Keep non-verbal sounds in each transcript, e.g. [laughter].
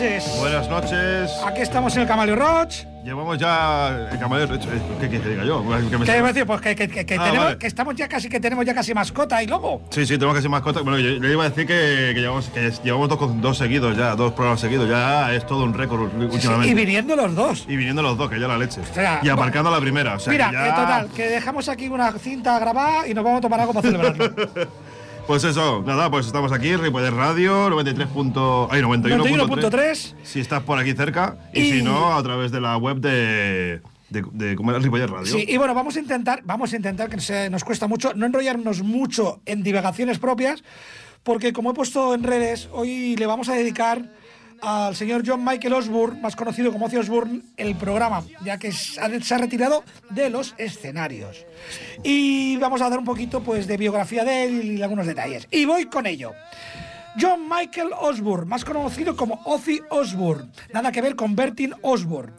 noches. Buenas noches. Aquí estamos en el Camaleo Roach. Llevamos ya el camarero. eh, ¿Qué quieres que diga yo? Que me- ¿Qué iba a decir? Pues que, que- que- Ah, tenemos, vale. que estamos ya casi, que tenemos ya casi mascota y logo. Sí, sí, tenemos que ser mascotas. Bueno, yo, yo iba a decir que, llevamos, llevamos dos, dos seguidos ya, dos programas seguidos. Ya es todo un récord últimamente. y viniendo los dos. Y viniendo los dos, que ya la leche. sea, y aparcando la primera. O sea, Mira, que ya- eh, total, que dejamos aquí una cinta grabada y nos vamos a tomar algo para celebrarlo. [laughs] Pues eso, nada, pues estamos aquí, Ripollet Radio, 93. punto- ay, 91.3. 91.3. Si estás por aquí cerca. Y, Y- si no, a través de la web de. de, de ¿Cómo era? Ripollet Radio. Sí, y bueno, vamos a intentar, vamos a intentar que se nos cuesta mucho, no enrollarnos mucho en divagaciones propias, porque como he puesto en redes, hoy le vamos a dedicar al señor John Michael Osborne, más conocido como Ozzy Osbourne, el programa, ya que se ha retirado de los escenarios. Y vamos a dar un poquito pues de biografía de él y algunos detalles. Y voy con ello. John Michael Osborne, más conocido como Ozzy Osbourne, nada que ver con Bertin Osborne.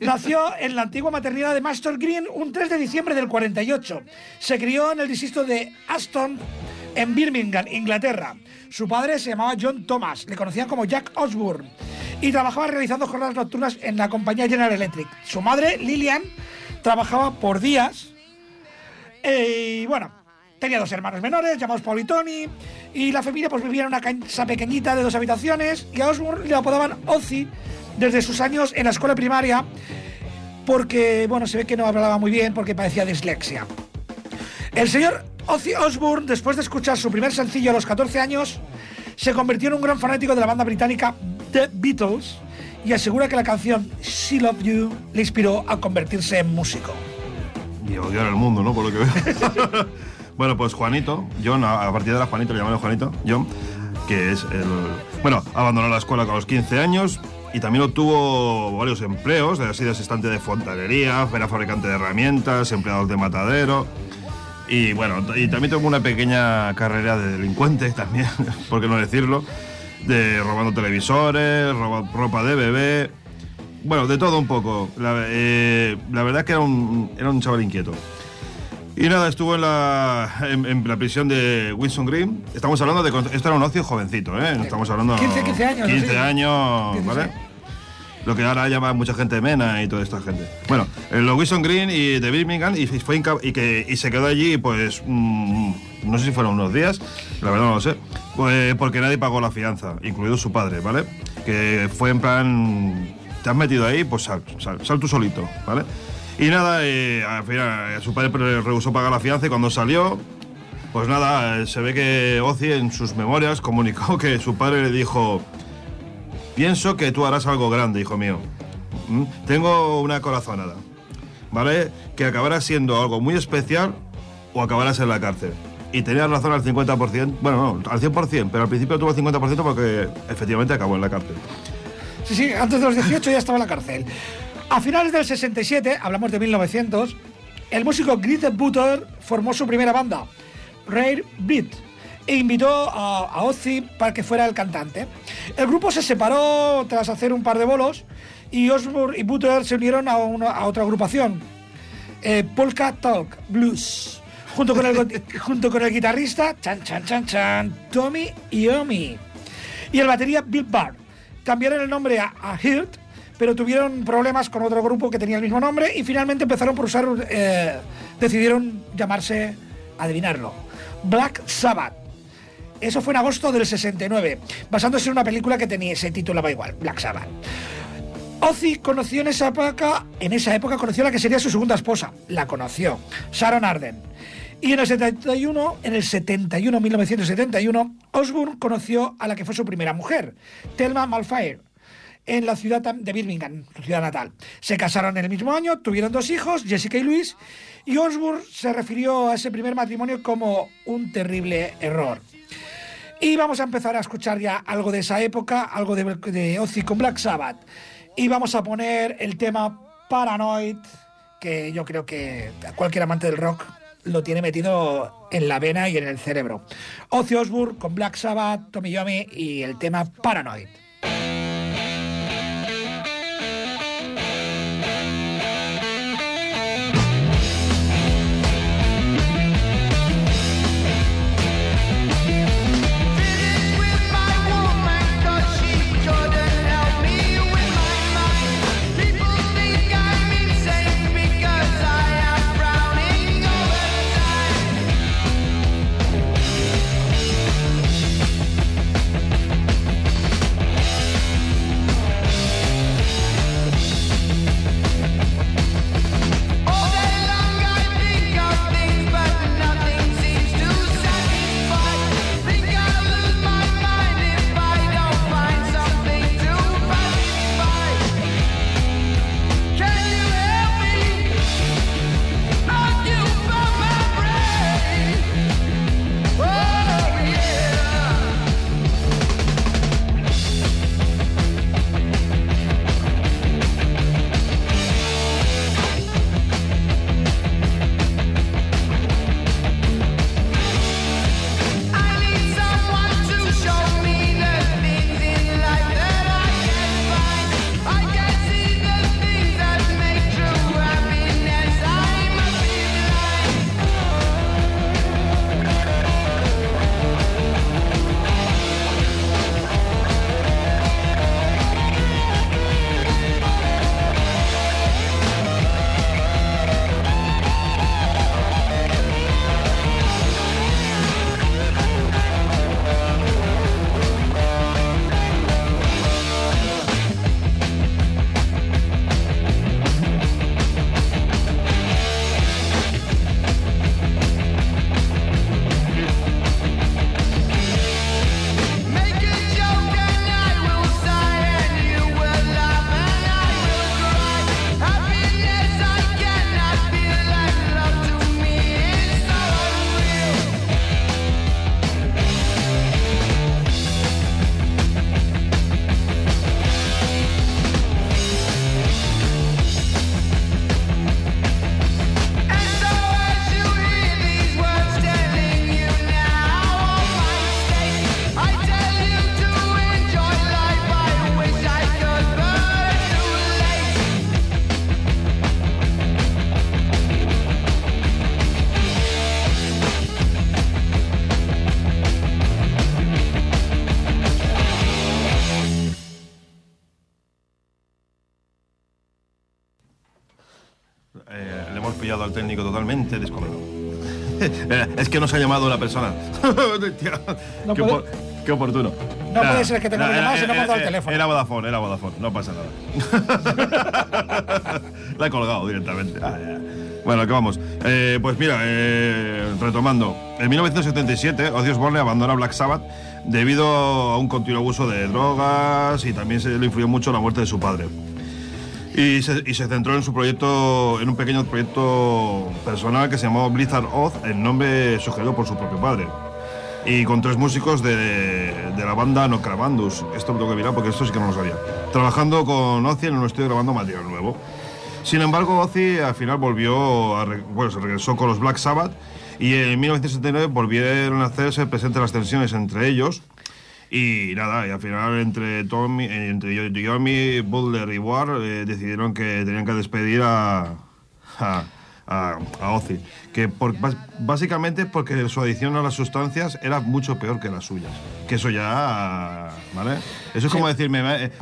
Nació en la antigua maternidad de Master Green un 3 de diciembre del 48. Se crió en el distrito de Aston, en Birmingham, Inglaterra. Su padre se llamaba John Thomas, le conocían como Jack Osborne, y trabajaba realizando jornadas nocturnas en la compañía General Electric. Su madre, Lillian, trabajaba por días eh, y bueno, tenía dos hermanos menores llamados Paul y Tony. Y la familia pues vivía en una casa pequeñita de dos habitaciones. Y a Osborne le apodaban Ozzy desde sus años en la escuela primaria. Porque, bueno, se ve que no hablaba muy bien porque padecía dislexia. El señor Ozzy Osbourne, después de escuchar su primer sencillo a los 14 años, se convirtió en un gran fanático de la banda británica The Beatles y asegura que la canción She Love You le inspiró a convertirse en músico. Y odiar al mundo, ¿no? Por lo que veo. [laughs] bueno, pues Juanito, John, a partir de ahora Juanito, le llaman Juanito, John, que es el. Bueno, abandonó la escuela con los 15 años y también obtuvo varios empleos, ha sido asistente de fontanería, era fabricante de herramientas, empleado de matadero. Y bueno, y también tuvo una pequeña carrera de delincuente también, [laughs] por qué no decirlo, de robando televisores, roba- ropa de bebé, bueno, de todo un poco. La, eh, la verdad es que era un, era un chaval inquieto. Y nada, estuvo en la, en, en la prisión de Wilson Green. Estamos hablando de... Esto era un ocio jovencito, ¿eh? Estamos hablando... 15, 15 años, 15 sí. años, 16. Lo que ahora llama mucha gente mena y toda esta gente. Bueno, en los Wilson Green y de Birmingham y, fue y, que, y se quedó allí, pues, mm, no sé si fueron unos días, la verdad no lo sé, pues, porque nadie pagó la fianza, incluido su padre, ¿vale? Que fue en plan, te has metido ahí, pues sal, sal, sal tú solito, ¿vale? Y nada, eh, al final eh, su padre rehusó pagar la fianza y cuando salió, pues nada, eh, se ve que Ozzy en sus memorias comunicó [laughs] que su padre le dijo, pienso que tú harás algo grande, hijo mío. ¿Mm? Tengo una corazonada, ¿vale? Que acabarás siendo algo muy especial o acabarás en la cárcel. Y tenía razón al 50%, bueno, no, al 100%, pero al principio tuvo el 50% porque efectivamente acabó en la cárcel. Sí, sí, antes de los 18 ya estaba en la cárcel. A finales del 67, hablamos de 1900, el músico Grete Butter formó su primera banda, Rare Beat, e invitó a, a Ozzy para que fuera el cantante. El grupo se separó tras hacer un par de bolos y Osbourne y Butter se unieron a, una- a otra agrupación, eh, Polka Talk Blues, junto con el, [laughs] junto con el guitarrista chan, chan, chan, chan, Tommy Iommi y el batería Bill Barr. Cambiaron el nombre a, a Hirt, pero tuvieron problemas con otro grupo que tenía el mismo nombre y finalmente empezaron por usar, eh, decidieron llamarse, adivinarlo, Black Sabbath. Eso fue en agosto del 69, basándose en una película que tenía, se titulaba igual, Black Sabbath. Ozzy conoció en esa época, en esa época conoció a la que sería su segunda esposa, la conoció, Sharon Arden. Y en el 71, en el 71, 1971, Osbourne conoció a la que fue su primera mujer, Thelma Malfire, en la ciudad de Birmingham, su ciudad natal. Se casaron en el mismo año, tuvieron dos hijos, Jessica y Luis, y Osbourne se refirió a ese primer matrimonio como un terrible error. Y vamos a empezar a escuchar ya algo de esa época, algo de, Ozzy con Black Sabbath. Y vamos a poner el tema Paranoid, que yo creo que cualquier amante del rock lo tiene metido en la vena y en el cerebro. Ozzy Osbourne con Black Sabbath, Tommy Yomi y el tema Paranoid. Descolgado. [laughs] Eh, es que nos ha llamado una persona. [laughs] Tío, No qué, puede- opor- qué oportuno. No puede ser que tenga que era- llamar si no dado el teléfono. Era Vodafone, era Vodafone, no pasa nada. [laughs] La he colgado directamente. Ah. Bueno, ¿qué vamos? Eh, pues mira, eh, retomando. En 1977, Ozzy Osbourne abandona Black Sabbath debido a un continuo abuso de drogas y también se le influyó mucho la muerte de su padre. Y se, y se centró en su proyecto, en un pequeño proyecto personal que se llamó Blizzard Oath, el nombre sugerido por su propio padre. Y con tres músicos de, de la banda Nocravandus. Esto lo tengo que mirar porque esto sí que no lo sabía. Trabajando con Ozzy en un estudio grabando material nuevo. Sin embargo, Ozzy al final volvió, a bueno, se regresó con los Black Sabbath y en 1979 volvieron a hacerse presentes las tensiones entre ellos. Y nada, y al final entre Tommy, entre Yomi, Butler y Ward eh, decidieron que tenían que despedir a, a, a Ozzy. Que por- básicamente porque su adicción a las sustancias era mucho peor que las suyas. Que eso ya, ¿vale? Eso es como decirme, me, eh,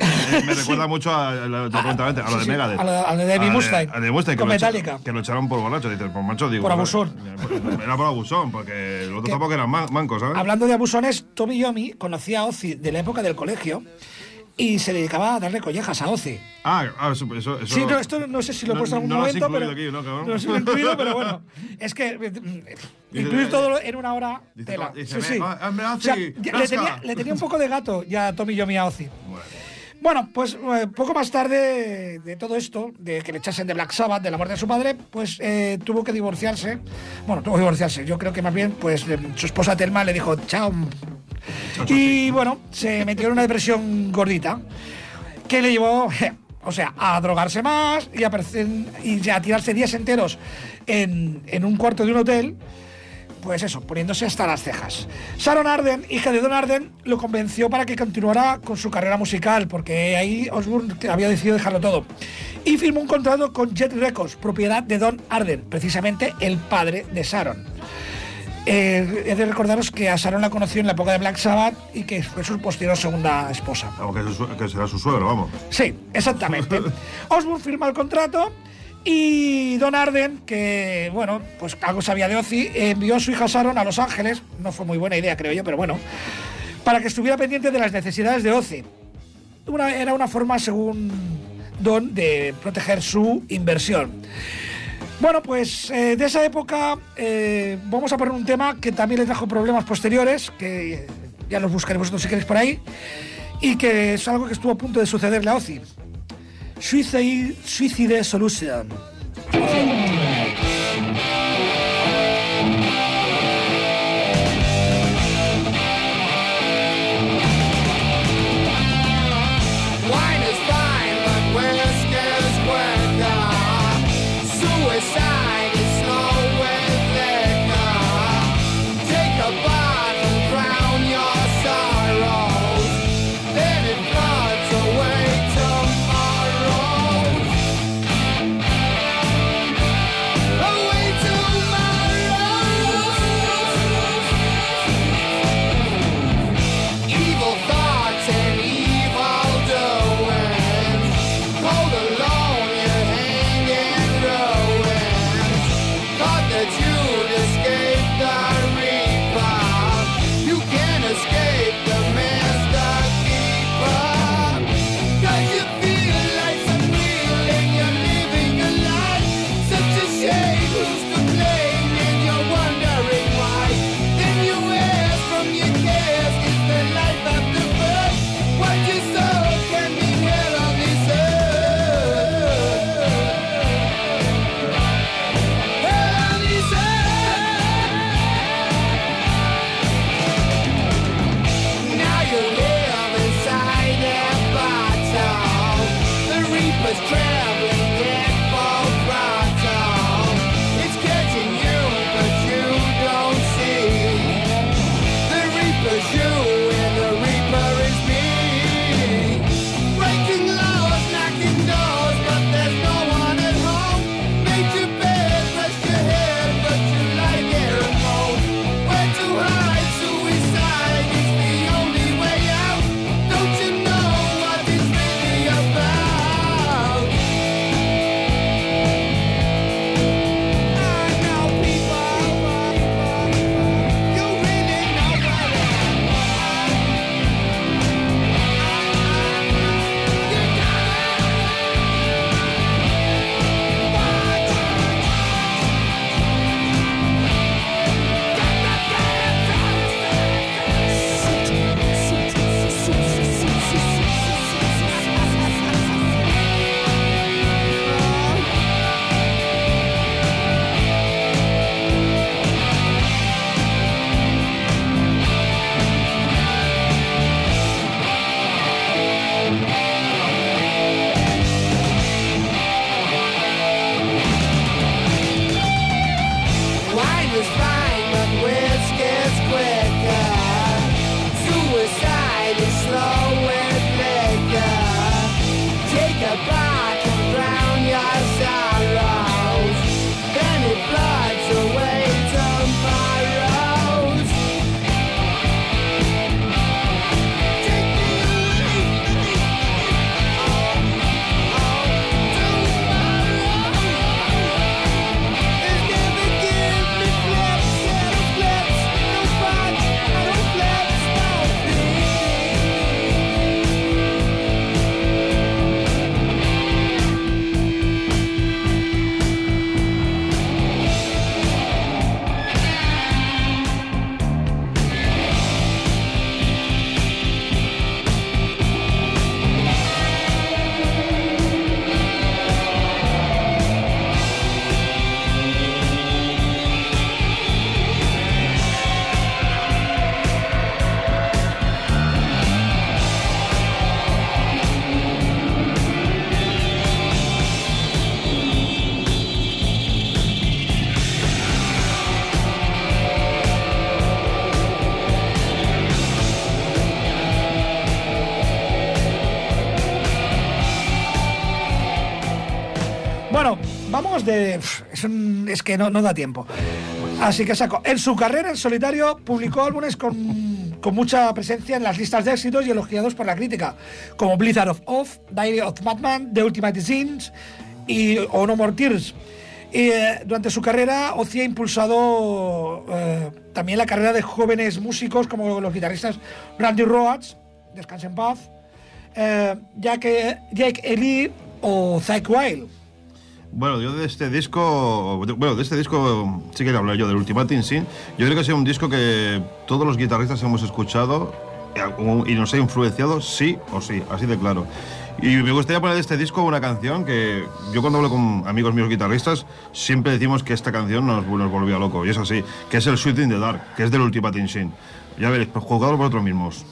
me [laughs] recuerda mucho a, a a lo de Megadeth. a lo- de Dave A Mustaine, a de Mustaine, que que lo echaron por borracho. Dices, pues macho, digo... Por abusón. Era por abusón, porque los otros tampoco eran man- mancos, ¿sabes? Hablando de abusones, Tommy Yomi conocía a Ozzy de la época del colegio y se dedicaba a darle collejas a Ozzy. Ah, ah, eso, eso, eso- Sí, no, esto no sé si lo he no- puesto en algún no momento, pero. aquí, ¿no, cabrón? lo he incluido, pero bueno. [laughs] Es que mm, incluir todo en una hora. Dice, tela. dice, Sí, sí. "Ah, O sea, ya le, rasca". tenía, le tenía un poco de gato ya a Tommy Yomi a Ozzy. Bueno. Bueno, pues eh, poco más tarde de todo esto, de que le echasen de Black Sabbath, de la muerte de su padre, pues eh, tuvo que divorciarse. Bueno, tuvo que divorciarse. Yo creo que más bien, pues eh, su esposa Telma le dijo chao. [laughs] Y bueno, se metió en una depresión gordita que le llevó, o sea, a drogarse más y a, tirarse días enteros en, en un cuarto de un hotel. Pues eso, poniéndose hasta las cejas. Sharon Arden, hija de Don Arden, lo convenció para que continuara con su carrera musical, porque ahí Osbourne había decidido dejarlo todo. Y firmó un contrato con Jet Records, propiedad de Don Arden, precisamente el padre de Sharon. Eh, he de recordaros que a Sharon la conoció en la época de Black Sabbath y que fue su posterior segunda esposa. Algo que, es su- que será su suegro, vamos. Sí, exactamente. [laughs] Osbourne firma el contrato y Don Arden, que bueno, pues algo sabía de Ozzy, envió a su hija Sharon a Los Ángeles, no fue muy buena idea creo yo, pero bueno, para que estuviera pendiente de las necesidades de Ozzy. Una- era una forma, según Don, de proteger su inversión. Bueno, pues eh, de esa época eh, vamos a poner un tema que también le trajo problemas posteriores, que ya los buscaremos vosotros si queréis por ahí, y que es algo que estuvo a punto de sucederle a Ozzy. Suicide, Suicide Solution. Es, que no, da tiempo. Así que saco. En su carrera en solitario publicó álbumes con, mucha presencia en las listas de éxitos y elogiados por la crítica, como Blizzard of Off, Diary of Batman, The Ultimate Scenes y O No More Tears. Eh, durante su carrera, Ozzy ha impulsado eh, también la carrera de jóvenes músicos como los guitarristas Randy Rhoads, Descanse en paz, eh, Jake, Jake Ely o Zach Wild. Bueno, yo de este disco, bueno, de este disco sí que hablar yo del Ultimate Sin. Yo creo que ha sido un disco que todos los guitarristas hemos escuchado y nos ha influenciado sí o sí, así de claro. Y me gustaría poner de este disco una canción que yo cuando hablo con amigos míos guitarristas siempre decimos que esta canción nos, volvía loco, y es así, que es el Shooting the Dark, que es del Ultimate Sin. Ya veréis, pues jugadlo por vosotros mismos.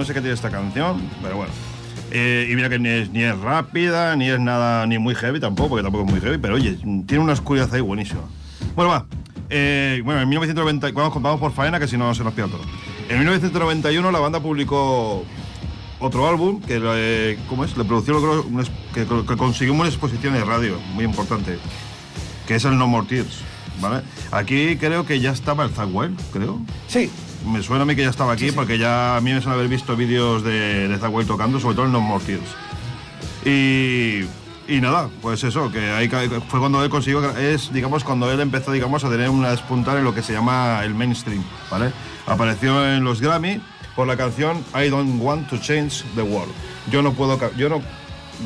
No sé qué tiene esta canción, pero bueno. Eh, y mira que ni es, ni es rápida, ni es nada, ni muy heavy tampoco, porque tampoco es muy heavy, pero oye, tiene una oscuridad ahí buenísima. Bueno, va. Eh, bueno, en 1990, vamos, vamos por faena, que si no se nos pierde todo. En 1991 la banda publicó otro álbum que, le- ¿cómo es? Le produció es- que, que consiguió una exposición de radio muy importante, que es el No More Tears, ¿vale? Aquí creo que ya estaba el Zack Wild, creo. Sí, Me suena a mí que ya estaba aquí porque ya a mí me suena haber visto vídeos de, de tocando, sobre todo el No More Tears. Y, y nada, pues eso, que ahí fue cuando él consiguió, es digamos cuando él empezó digamos a tener una despuntar en lo que se llama el mainstream, ¿vale? Apareció en los Grammy por la canción I Don't Want to Change the World. Yo no puedo, yo no,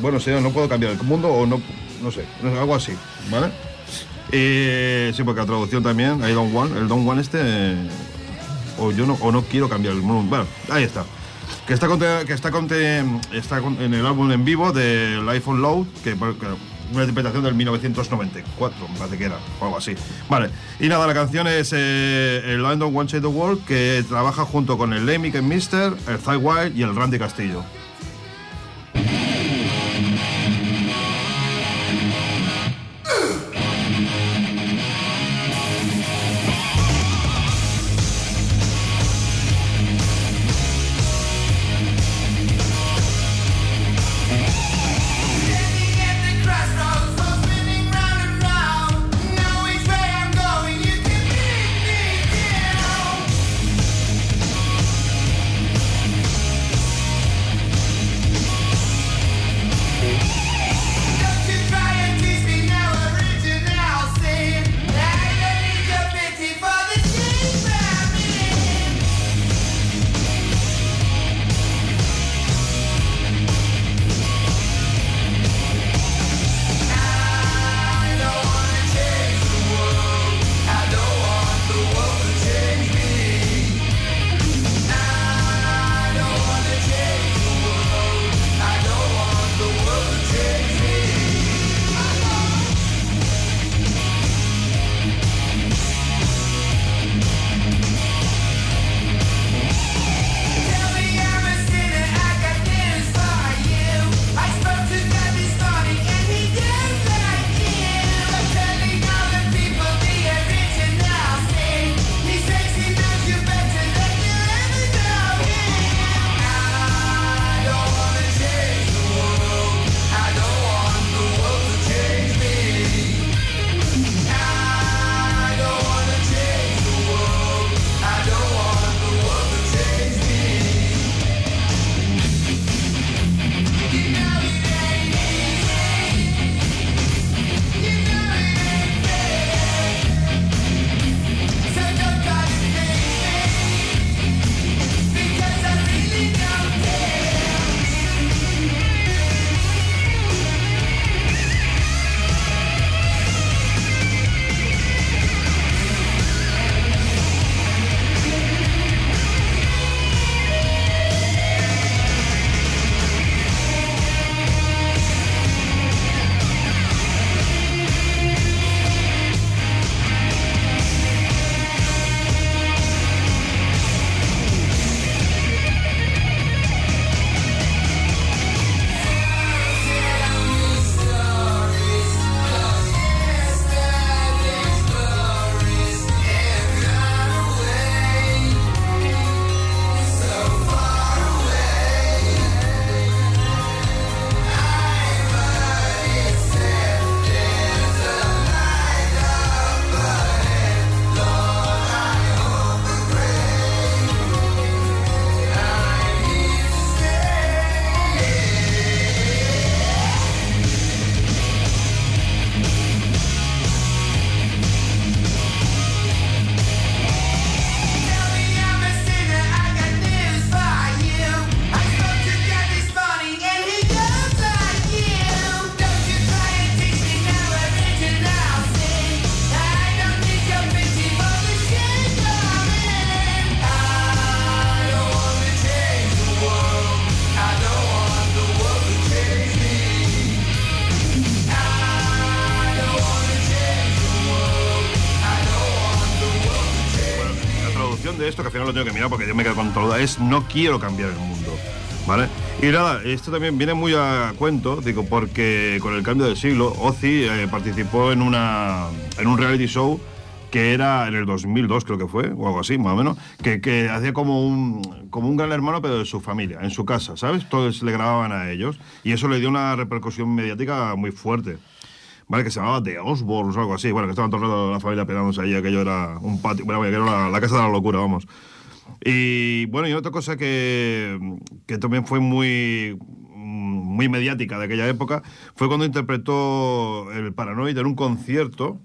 bueno, sí, no puedo cambiar el mundo o no, no sé, no sé, algo así, ¿vale? Eh, sí, porque la traducción también, I Don't Want, el Don't Want este, eh, o yo no, o no quiero cambiar el mundo. Bueno, ahí está. Que está, que está, en el álbum en vivo de Life on Load, que, que una interpretación del 1994, me parece que era, o algo así. Vale, y nada, la canción es eh, el London One Shade the World, que trabaja junto con el Lemmy Mister, el Thai Wild y el Randy Castillo. Tengo que mirar porque yo me quedo con todo, es no quiero cambiar el mundo. ¿Vale? Y nada, esto también viene muy a cuento, digo, porque con el cambio del siglo, Ozzy eh, participó en, una, en un reality show que era en el 2002 creo que fue, o algo así, más o menos, que, que hacía como un, como un gran hermano, pero de su familia, en su casa, ¿sabes? Todos le grababan a ellos, y eso le dio una repercusión mediática muy fuerte. ¿Vale? Que se llamaba The Osborns o algo así. Bueno, que estaban todo el la familia pegándose ahí, aquello era un patio, bueno, que era la, la casa de la locura, vamos. Y bueno, y otra cosa que, que también fue muy, muy mediática de aquella época fue cuando interpretó el Paranoid en un concierto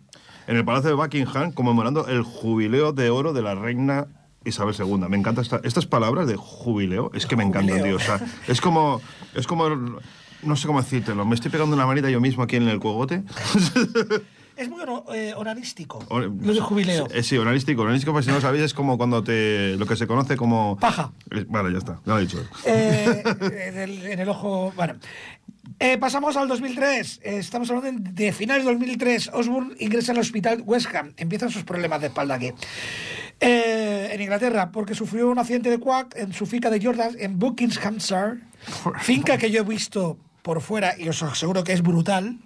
en el Palacio de Buckingham conmemorando el jubileo de oro de la reina Isabel II. Me encantan esta- estas palabras de jubileo, es que me encantan, tío. O sea, es como, es como, no sé cómo decírtelo, me estoy pegando una manita yo mismo aquí en el cogote. [laughs] Es muy ono- eh, lo de jubileo. Eh, sí, onanístico. Onanístico, pues si no lo sabéis, es como cuando te. lo que se conoce como. Paja. Vale, ya está, ya lo he dicho. Eh, en, el, en el ojo. Bueno. Eh, pasamos al 2003. Eh, estamos hablando de, finales de 2003. Osborne ingresa al hospital West Ham. Empiezan sus problemas de espalda aquí. En Inglaterra, porque sufrió un accidente de quack en su finca de Jordan en Buckinghamshire. Finca que yo he visto por fuera y os aseguro que es brutal.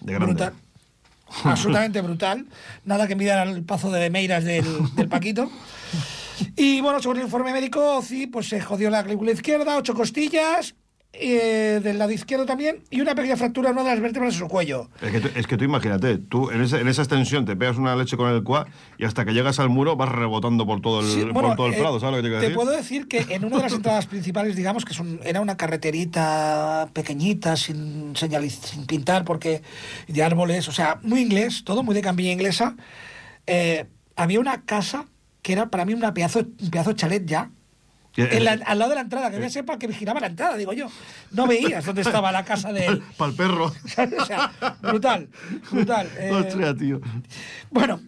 De grande. brutal. [laughs] Absolutamente brutal. Nada que envidiar al pazo de Meiras del, del Paquito. [laughs] Y bueno, según el informe médico, sí, pues se jodió la clavícula izquierda, ocho costillas, eh, del lado izquierdo también, y una pequeña fractura en una de las vértebras de su cuello. Es que, tú, es que tú imagínate, tú en esa, en esa extensión te pegas una leche con el cuá y hasta que llegas al muro vas rebotando por todo el, Sí, por bueno, todo el eh, prado, ¿sabes lo que te te decir? puedo decir que en una de las entradas principales, digamos que es un- era una carreterita pequeñita, sin señaliz, sin pintar, porque de árboles, o sea, muy inglés, todo muy de campiña inglesa. eh, había una casa que era para mí una pedazo, un pedazo de chalet ya. Que- en la- al lado de la entrada, que había sepa que vigilaba la entrada, digo yo. No veías dónde estaba la casa de él. [laughs] Para el perro. [laughs] o sea, brutal, brutal. eh, Hostia, tío. bueno,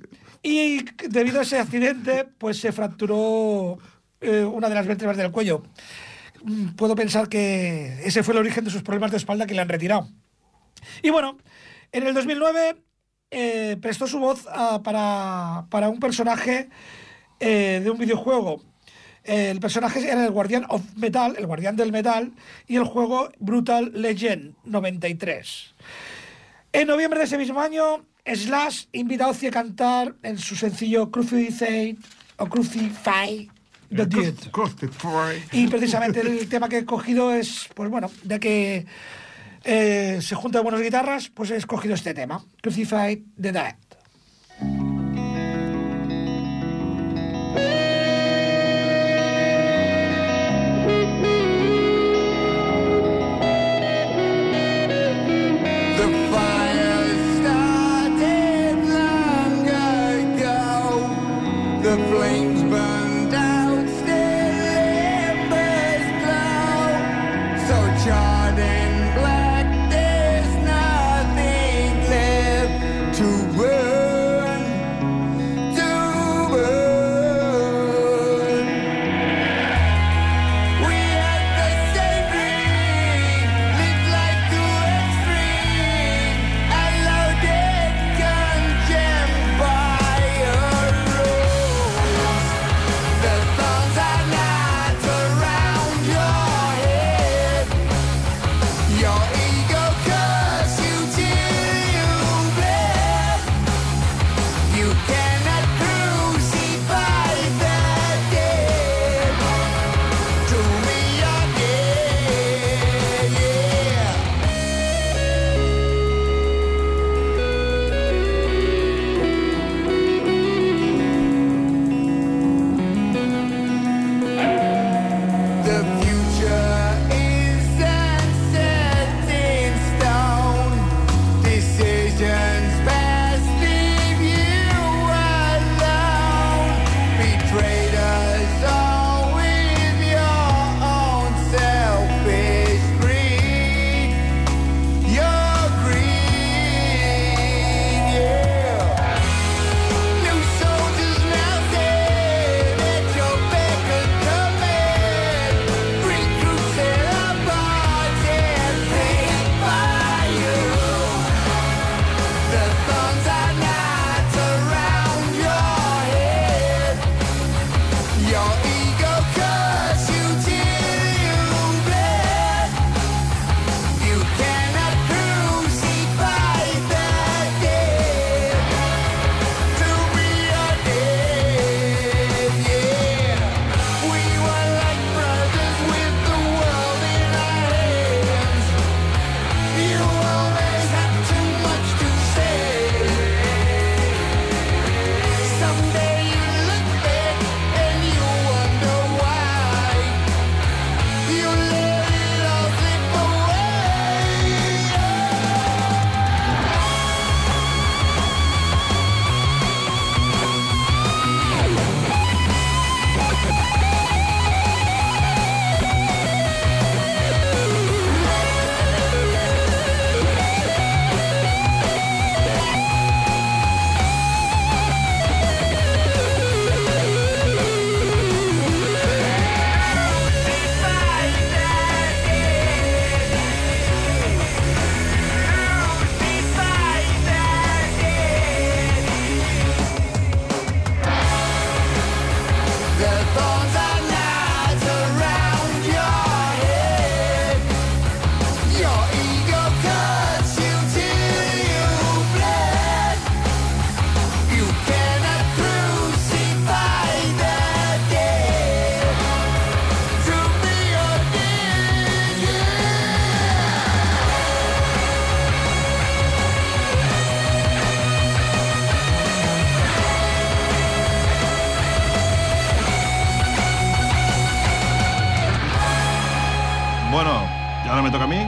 y debido a ese accidente, pues se fracturó eh, una de las vértebras del cuello. Mm, Puedo pensar que ese fue el origen de sus problemas de espalda que le han retirado. Y bueno, en el 2009 eh, prestó su voz ah, para, para un personaje eh, de un videojuego. Eh, el personaje era el Guardián of Metal, el Guardián del Metal, y el juego Brutal Legend 93. En noviembre de ese mismo año, Slash invita a Ozzy a cantar en su sencillo Crucify o Crucify the Dude. Y precisamente el [laughs] tema que he escogido es, pues bueno, ya que eh, se junta buenas guitarras, pues he escogido este tema, Crucify the Dead.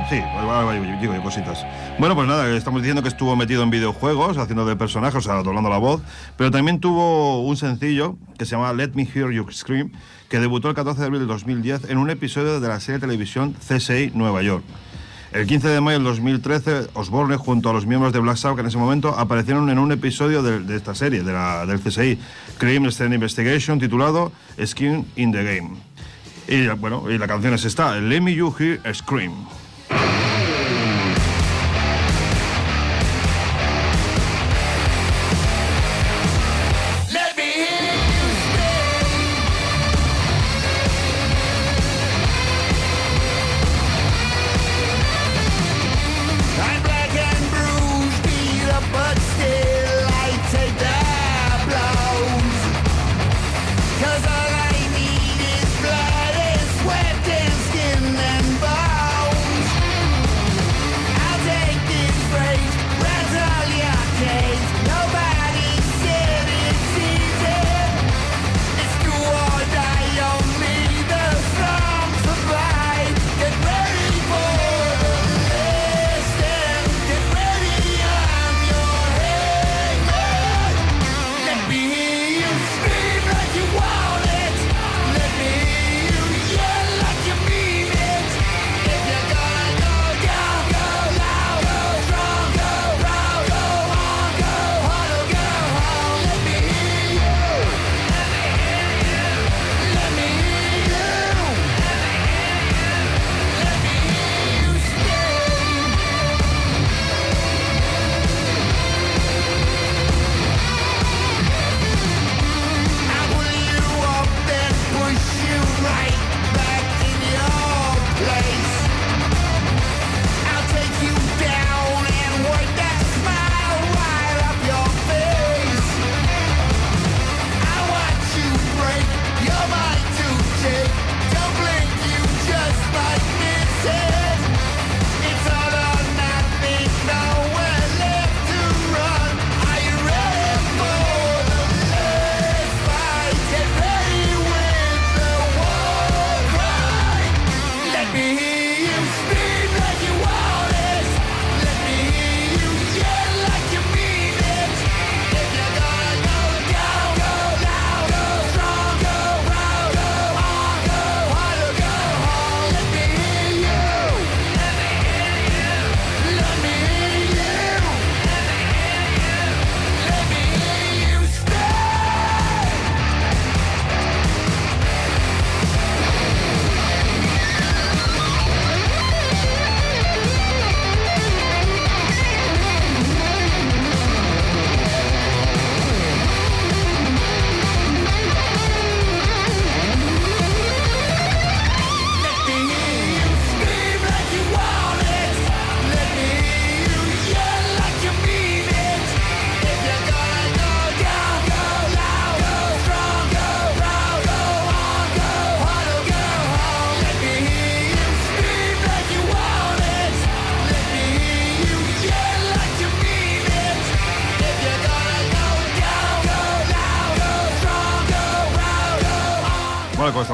Sí, digo yo cositas. Bueno, pues nada, estamos diciendo que estuvo metido en videojuegos, haciendo de personaje, o sea, doblando la voz, pero también tuvo un sencillo que se llama Let Me Hear You Scream, que debutó el 14 de abril del 2010 en un episodio de la serie de televisión CSI Nueva York. El 15 de mayo del 2013, Osborne, junto a los miembros de Black Sabbath que en ese momento aparecieron en un episodio de, de esta serie, de la, del CSI, Crime Scene Investigation, titulado Skin in the Game. Y bueno, y la canción es esta, Let Me You Hear Scream.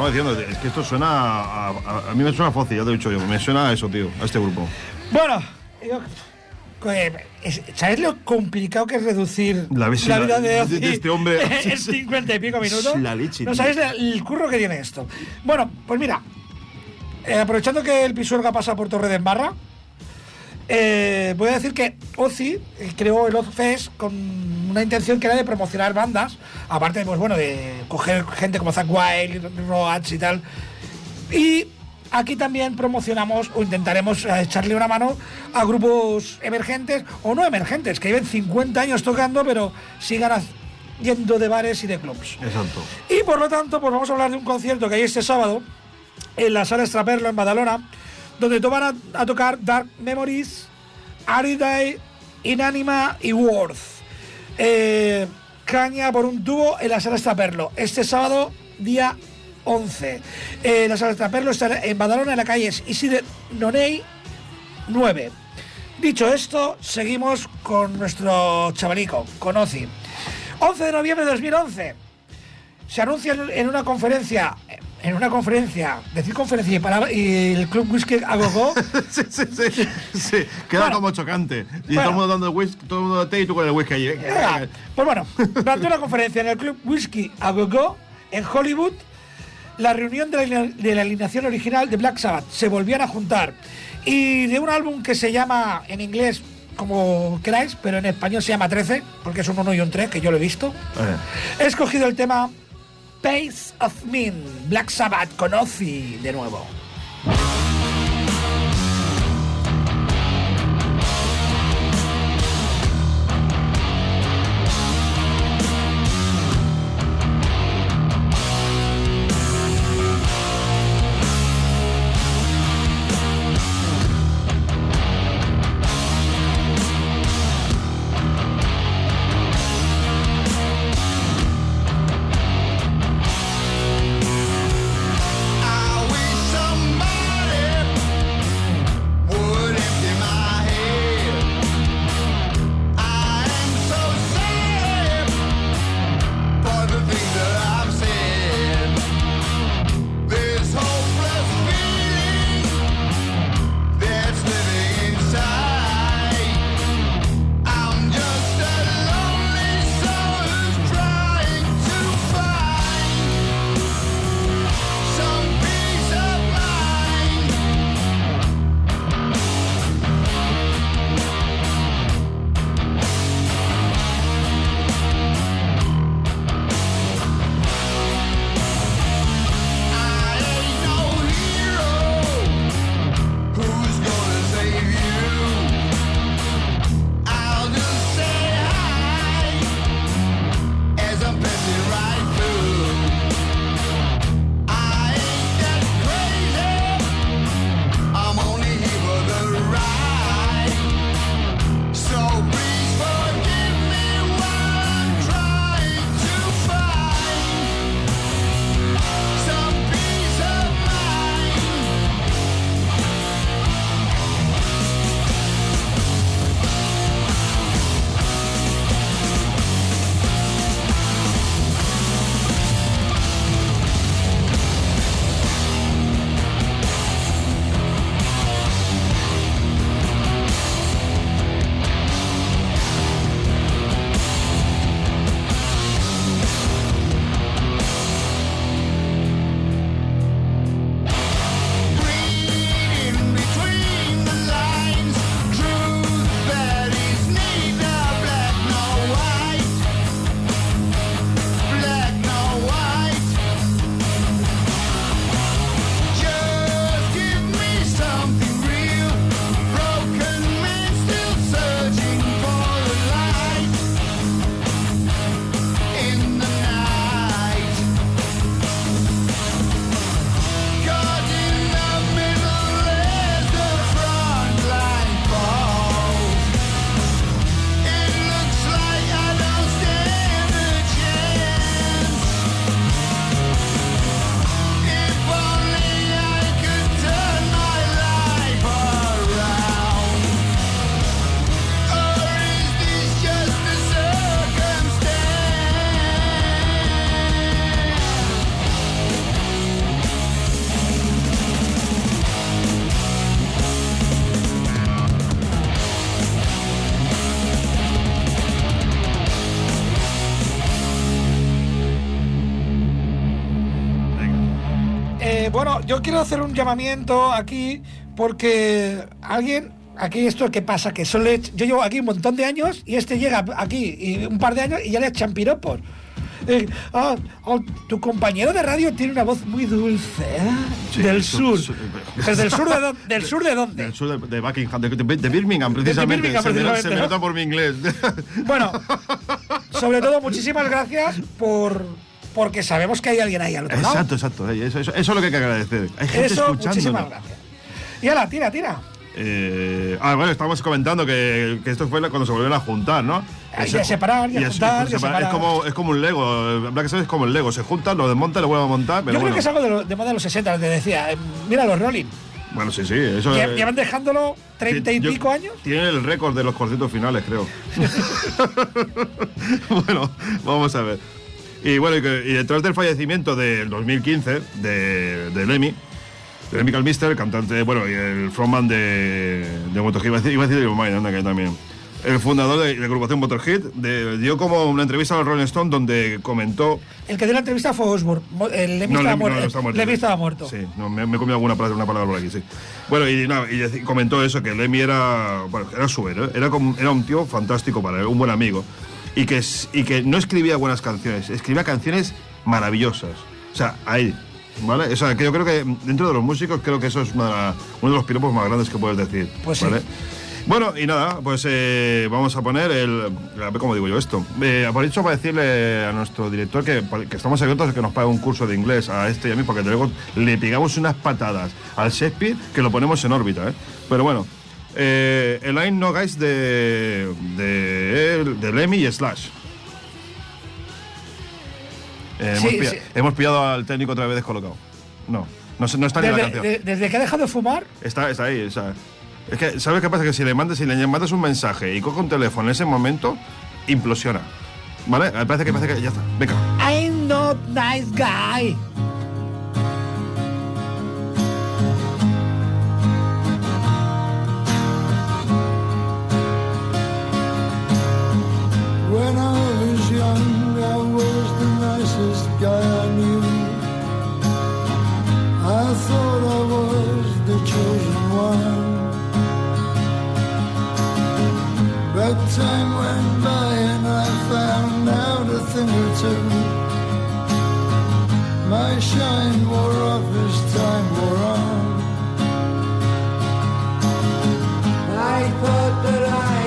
Estaba diciendo, es que esto suena a, a- a mí me suena fácil, ya te he dicho yo, me suena a eso, tío, a este grupo. Bueno, yo- eh, es- ¿sabes lo complicado que es reducir La vida de, de- Ozzy de este hombre. [laughs] en 50 y pico minutos? La leche, No sabéis el curro que tiene esto. Bueno, pues mira, eh, aprovechando que el Pisuerga pasa por Torre de Embarra, eh, voy a decir que Ozzy eh, creó el Ozfest con una intención que era de promocionar bandas, aparte pues bueno, de coger gente como Zack Wild, Roach y tal. Y aquí también promocionamos o intentaremos eh, echarle una mano a grupos emergentes o no emergentes, que lleven 50 años tocando, pero sigan yendo de bares y de clubs. Exacto. Y por lo tanto, pues vamos a hablar de un concierto que hay este sábado en la sala Extraperlo en Badalona, donde van a, tocar Dark Memories, Ariday, Inanima y Worth. Eh, caña por un tubo en la sala Extraperlo. Este sábado, día 11. Eh, la sala Extraperlo está en Badalona, en la calle Isidre Noney 9. Dicho esto, seguimos con nuestro chavalico, con Ozzy. 11 de noviembre de 2011 se anuncia en una conferencia en una conferencia, decir conferencia y, palabra- y el Club Whisky a Gogo, [laughs] sí, sí, sí, sí. Queda Bueno. como chocante. Y Bueno. todo el mundo dando whisky, todo el mundo de té y tú con el whisky allí. Pues bueno, durante una conferencia en el Club Whisky a Go en Hollywood, la reunión de la, de la alineación original de Black Sabbath se volvían a juntar y de un álbum que se llama en inglés como queráis, pero en español se llama 13, porque es un 1 y un 3, que yo lo he visto. Eh. He escogido el tema Pace of Min, Black Sabbath con Ozzy de nuevo. Yo quiero hacer un llamamiento aquí porque alguien, aquí esto que pasa, que solo he- yo llevo aquí un montón de años y este llega aquí y un par de años y ya le echan piropos. Eh, ah, ah, tu compañero de radio tiene una voz muy dulce, ¿eh? Sí, del su- sur. su- ¿Pero del sur de dónde? ¿Del [laughs] sur de dónde? Del sur de, de Buckingham, de, Birmingham, precisamente. Birmingham, se, me, precisamente, se me ¿no? nota por mi inglés. Bueno, [laughs] sobre todo muchísimas gracias por porque sabemos que hay alguien ahí al otro lado. exacto, exacto. Eso, eso, eso es lo que hay que agradecer. Hay gente Eso, muchísimas escuchándonos. gracias. Y ahora, tira, tira. Eh, ah, bueno, estamos comentando que, que esto fue cuando se volvieron a juntar, ¿no? Ese- que separar, y a juntar, y a es, como, es como un Lego. Black Sabbath es como el Lego. Se juntan, lo desmontan, lo vuelven a montar. Pero Yo creo bueno. que es algo de, lo- de moda de los 60, te decía. eh, Mira los Rolling. Bueno, sí, sí. Eso Lle- Llevan dejándolo treinta y pico años. Tienen el récord de los conciertos finales, creo. [laughs] [laughs] bueno, vamos a ver. Y bueno, y, detrás del fallecimiento del 2015 de, de Lemmy, de Lemmy Calmister, el cantante, bueno, y el frontman de, de Motorhead, iba a decir, de Maiden, anda, que también. El fundador de, la agrupación Motorhead de- dio como una entrevista al Rolling Stone donde comentó El que dio la entrevista fue Osborne. Mo- El Lemmy no, estaba muerto. no, muerto. Lemmy estaba muerto. Sí, no, me, me he comido alguna palabra, una palabra por aquí, sí. Bueno, y, nada, y comentó eso, que Lemmy era, bueno, era su héroe, era, como, era un tío fantástico para él, un buen amigo. Y que, y que no escribía buenas canciones, escribía canciones maravillosas. O sea, ahí, ¿vale? O sea, que yo creo que dentro de los músicos, creo que eso es una uno de los piropos más grandes que puedes decir. Pues sí. ¿vale? Bueno, y nada, pues eh, vamos a poner el. Cómo digo yo esto. Eh, aprovecho para decirle a nuestro director que, que estamos abiertos a que nos pague un curso de inglés a este y a mí, porque luego le pegamos unas patadas al Shakespeare que lo ponemos en órbita, ¿eh? Pero bueno, eh, el Line No Guys de, de, de Lemmy y Slash. Eh, Sí, hemos, pilla- sí. hemos pillado al técnico otra vez descolocado. No, no, está ni en la Desde, canción. de- desde que ha dejado de fumar, Está, está ahí, o sea. Es que, ¿sabes qué pasa? Que si le mandas, si le mandas un mensaje y coge un teléfono en ese momento, implosiona. ¿Vale? Parece que parece que ya está. Venga. I'm not nice guy. I thought that I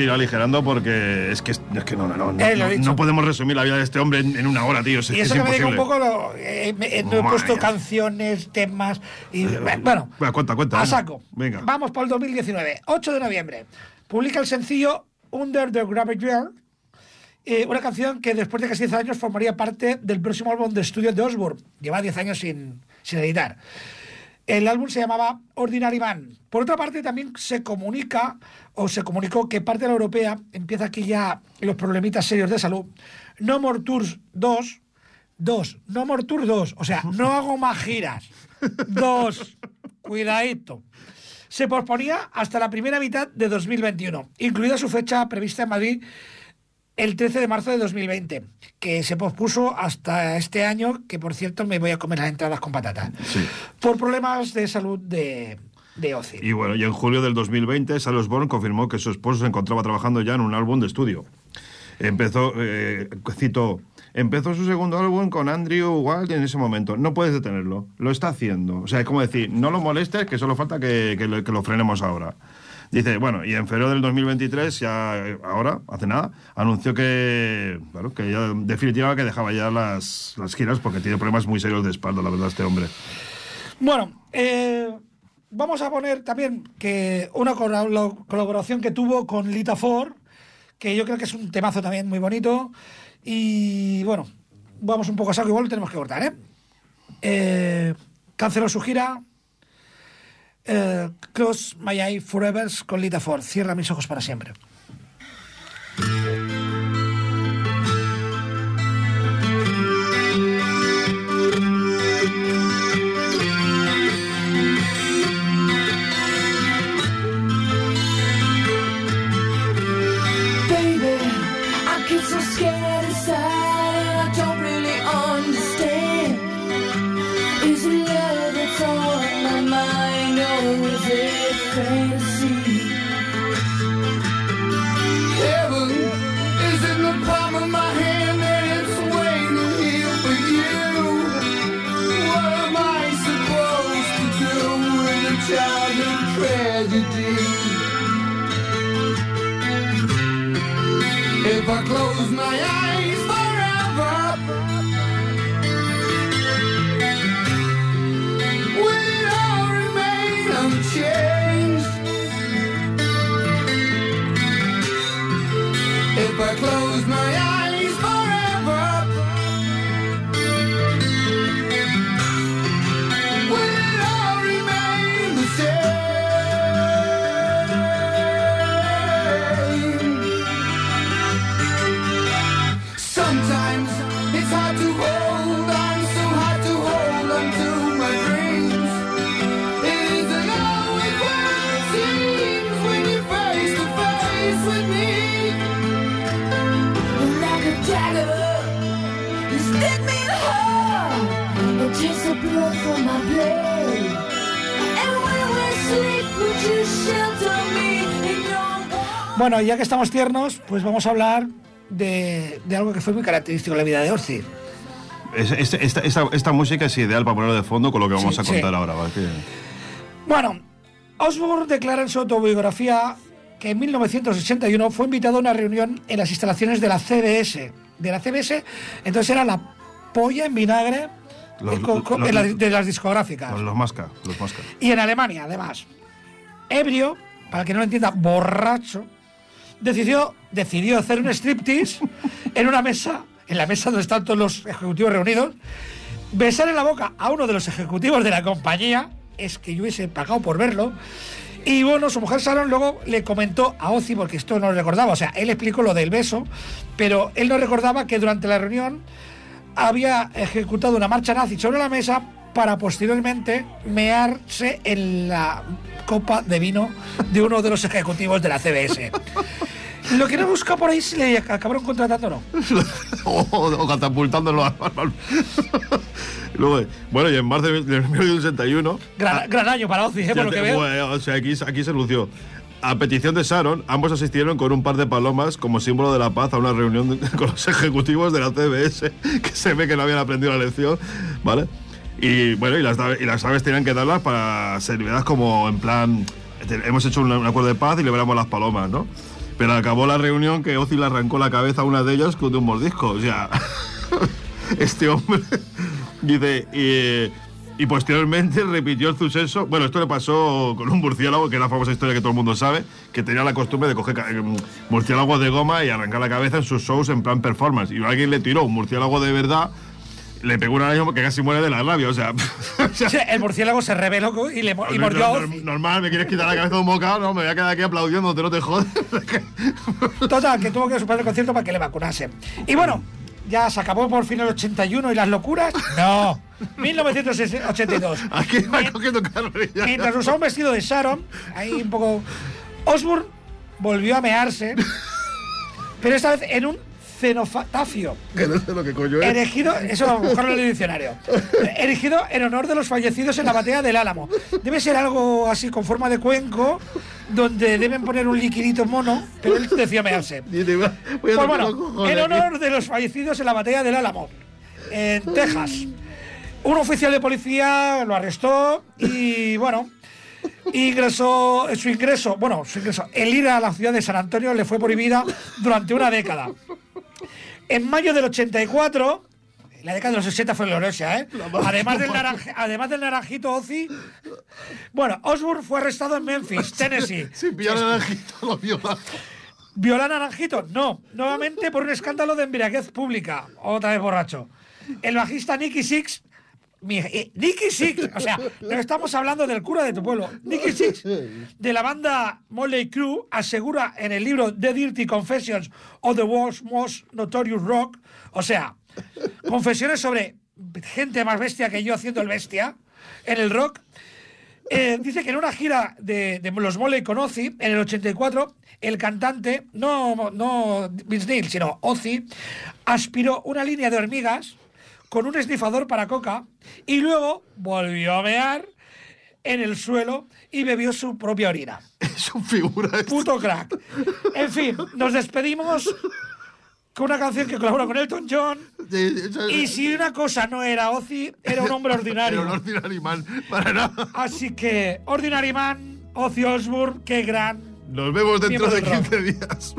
que ir aligerando porque es que, es que no, no, no, no, Eh, no- podemos resumir la vida de este hombre en, en una hora, tío. Es, Y es eso que me diga un imposible. poco, lo- eh, me- eh, no he puesto canciones, temas y bueno. Bueno, cuenta, cuenta, A saco. Venga. Vamos por el 2019. 8 de noviembre. Publica el sencillo Under the Gravity Girl. eh, una canción que después de casi 10 años formaría parte del próximo álbum de estudio de Osbourne. Lleva 10 años sin, sin editar. El álbum se llamaba Ordinary Man. Por otra parte, también se comunica o se comunicó que parte de la europea empieza aquí ya los problemitas serios de salud. No More Tours 2, 2, No More Tours 2, o sea, no [laughs] hago más giras. 2, cuidadito. Se posponía hasta la primera mitad de 2021, incluida su fecha prevista en Madrid el 13 de marzo de 2020, que se pospuso hasta este año, que por cierto me voy a comer las entradas con patatas, Sí. por problemas de salud de, de Ozzy. Y bueno, y en julio del 2020, Sal Osborne confirmó que su esposo se encontraba trabajando ya en un álbum de estudio. Empezó, eh, cito, empezó su segundo álbum con Andrew Wild en ese momento. No puedes detenerlo, lo está haciendo. O sea, es como decir, no lo molestes, que solo falta que, que lo, que lo frenemos ahora. Dice, bueno, y en febrero del 2023, ya ahora, hace nada, anunció que, bueno, que ya definitivamente que dejaba ya las, las giras porque tiene problemas muy serios de espalda, la verdad, este hombre. Bueno, eh, vamos a poner también que una colaboración que tuvo con Lita Ford, que yo creo que es un temazo también muy bonito. Y bueno, vamos un poco a saco, igual tenemos que cortar, ¿eh? eh canceló su gira. eh, Cross My Eye Forever con Lita Ford. Cierra mis ojos para siempre. Fantasy? Heaven is in the palm of my hand and it's waiting here for you. What am I supposed to do with a childhood tragedy? If I close my eyes Bueno, ya que estamos tiernos, pues vamos a hablar de, de algo que fue muy característico en la vida de Ozzy. Es- es- esta, esta- esta música es ideal para ponerlo de fondo con lo que vamos Sí, a contar sí. ahora. Bueno, Osborne declara en su autobiografía que en 1981 fue invitado a una reunión en las instalaciones de la CBS. De la CBS, entonces era la polla en vinagre Los- eh, con- con- los- en la- de las discográficas. Los, los masca, los masca. Y en Alemania, además. Ebrio, para el que no lo entienda, borracho, decidió, decidió hacer un striptease en una mesa, en la mesa donde están todos los ejecutivos reunidos, besar en la boca a uno de los ejecutivos de la compañía, es que yo hubiese pagado por verlo, y bueno, su mujer Sharon luego le comentó a Ozzy, porque esto no lo recordaba, o sea, él explicó lo del beso, pero él no recordaba que durante la reunión había ejecutado una marcha nazi sobre la mesa para posteriormente mearse en la copa de vino de uno de los ejecutivos de la CBS. Lo que no busca por ahí si le acabaron contratando o no. [laughs] o, o catapultándolo al- Luego, bueno, y en marzo de 1961. Gran, gran año para Ozzy, ¿eh? por lo que veo. Bueno, o sea, aquí, aquí se lució. A petición de Sharon, ambos asistieron con un par de palomas como símbolo de la paz a una reunión [laughs] con los ejecutivos de la CBS, que se ve que no habían aprendido la lección, ¿vale? Y bueno, y las, y las aves tenían que darlas para servirlas como en plan, hemos hecho un, acuerdo de paz y liberamos las palomas, ¿no? Pero acabó la reunión que Ozzy le arrancó la cabeza a una de ellas con un mordisco. O sea, [laughs] este hombre [laughs] dice. Y, y posteriormente repitió el suceso. Bueno, esto le pasó con un murciélago, que es la famosa historia que todo el mundo sabe, que tenía la costumbre de coger em, murciélagos de goma y arrancar la cabeza en sus shows en plan performance. Y alguien le tiró un murciélago de verdad, le pegó un araño que casi muere de la rabia. O sea, [laughs] o sea, Sí, el murciélago se rebeló co- y, le, y mordió. Normal, me quieres quitar la cabeza de un bocado, no, me voy a quedar aquí aplaudiendo, no te jodes. [laughs] Total, que tuvo que superar el concierto para que le vacunasen. Y bueno, ya se acabó por fin el 81 y las locuras. No, [laughs] 1982. Aquí va cogiendo. Mientras usaba un vestido de Sharon, ahí un poco. Osbourne volvió a mearse, pero esta vez en un cenotafio. Que no sé lo que coño es. Erigido, eso a lo mejor en el diccionario. [laughs] Erigido en honor de los fallecidos en la batalla del Álamo. Debe ser algo así con forma de cuenco, donde deben poner un liquidito mono, pero él decía mearse. [laughs] Pues bueno, en honor de los fallecidos en la batalla del Álamo, en Texas. Un oficial de policía lo arrestó y bueno, ingresó su ingreso, bueno, su ingreso, el ir a la ciudad de San Antonio le fue prohibida durante una década. En mayo del 84, la década de los 60 fue gloriosa, ¿eh? Además del, naranja- además del naranjito Ozzy, bueno, Osbourne fue arrestado en Memphis, [laughs] Tennessee. Pillan el naranjito, lo. ¿Viola a Naranjito? No. Nuevamente por un escándalo de embriaguez pública. Otra vez borracho. El bajista Nicky Six. Eh, Nicky Six, o sea, no estamos hablando del cura de tu pueblo. Nicky Six, de la banda Motley Crue, asegura en el libro The Dirty Confessions of the World's Most Notorious Rock, o sea, confesiones sobre gente más bestia que yo haciendo el bestia en el rock, eh, dice que en una gira de, los Moley con Ozzy, en el 84, el cantante, no, no Vince Neil, sino Ozzy, aspiró una línea de hormigas con un esnifador para coca y luego volvió a mear en el suelo y bebió su propia orina. [laughs] Es un figura. Puto crack. En fin, nos despedimos con una canción que colabora con Elton John. Sí, Y si una cosa no era Ozzy, era un hombre [laughs] ordinario. Pero no tiene animal para nada. Así que, Ordinary Man, Ozzy Osbourne, qué gran Nos vemos dentro de del rock. 15 días.